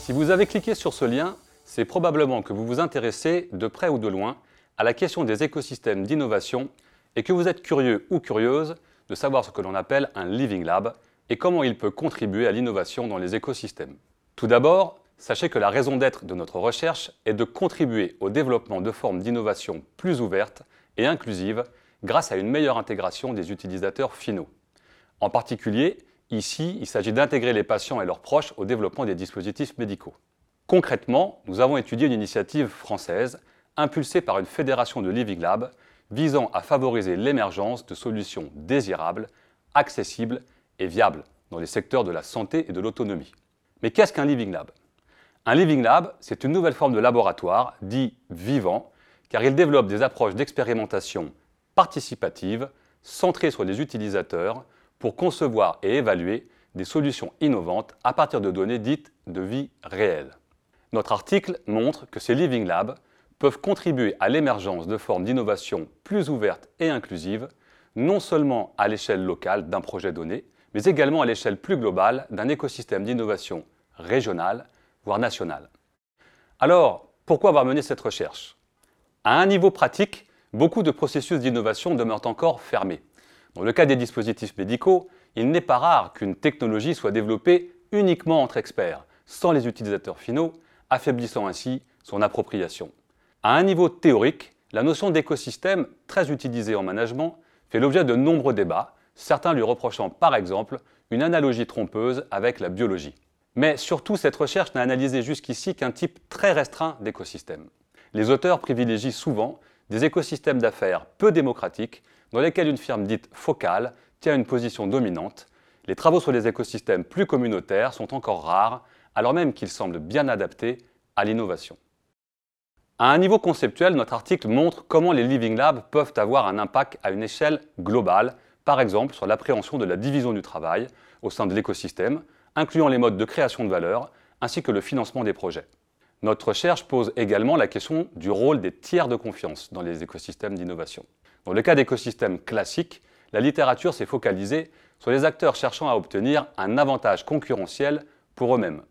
Si vous avez cliqué sur ce lien, c'est probablement que vous vous intéressez de près ou de loin à la question des écosystèmes d'innovation et que vous êtes curieux ou curieuse de savoir ce que l'on appelle un Living Lab et comment il peut contribuer à l'innovation dans les écosystèmes. Tout d'abord, sachez que la raison d'être de notre recherche est de contribuer au développement de formes d'innovation plus ouvertes et inclusives grâce à une meilleure intégration des utilisateurs finaux. En particulier, ici, il s'agit d'intégrer les patients et leurs proches au développement des dispositifs médicaux. Concrètement, nous avons étudié une initiative française impulsée par une fédération de Living Lab visant à favoriser l'émergence de solutions désirables, accessibles et viables dans les secteurs de la santé et de l'autonomie. Mais qu'est-ce qu'un Living Lab? Un Living Lab, c'est une nouvelle forme de laboratoire dit vivant, car il développe des approches d'expérimentation participative centrées sur les utilisateurs pour concevoir et évaluer des solutions innovantes à partir de données dites de vie réelle. Notre article montre que ces Living Labs peuvent contribuer à l'émergence de formes d'innovation plus ouvertes et inclusives, non seulement à l'échelle locale d'un projet donné, mais également à l'échelle plus globale d'un écosystème d'innovation régional, voire national. Alors, pourquoi avoir mené cette recherche? À un niveau pratique, beaucoup de processus d'innovation demeurent encore fermés. Dans le cas des dispositifs médicaux, il n'est pas rare qu'une technologie soit développée uniquement entre experts, sans les utilisateurs finaux, affaiblissant ainsi son appropriation. À un niveau théorique, la notion d'écosystème, très utilisée en management, fait l'objet de nombreux débats, certains lui reprochant par exemple une analogie trompeuse avec la biologie. Mais surtout, cette recherche n'a analysé jusqu'ici qu'un type très restreint d'écosystème. Les auteurs privilégient souvent des écosystèmes d'affaires peu démocratiques dans lesquels une firme dite focale tient une position dominante. Les travaux sur les écosystèmes plus communautaires sont encore rares alors même qu'il semble bien adapté à l'innovation. À un niveau conceptuel, notre article montre comment les Living Labs peuvent avoir un impact à une échelle globale, par exemple sur l'appréhension de la division du travail au sein de l'écosystème, incluant les modes de création de valeur ainsi que le financement des projets. Notre recherche pose également la question du rôle des tiers de confiance dans les écosystèmes d'innovation. Dans le cas d'écosystèmes classiques, la littérature s'est focalisée sur les acteurs cherchant à obtenir un avantage concurrentiel pour eux-mêmes.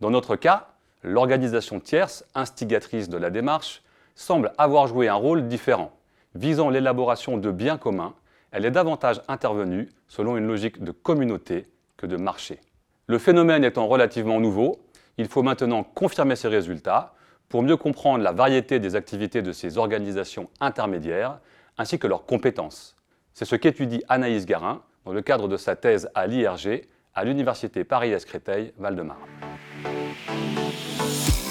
Dans notre cas, l'organisation tierce, instigatrice de la démarche, semble avoir joué un rôle différent. Visant l'élaboration de biens communs, elle est davantage intervenue selon une logique de communauté que de marché. Le phénomène étant relativement nouveau, il faut maintenant confirmer ces résultats pour mieux comprendre la variété des activités de ces organisations intermédiaires ainsi que leurs compétences. C'est ce qu'étudie Anaïs Garin dans le cadre de sa thèse à l'IRG à l'Université Paris-Créteil-Val-de-Marne. Thank you.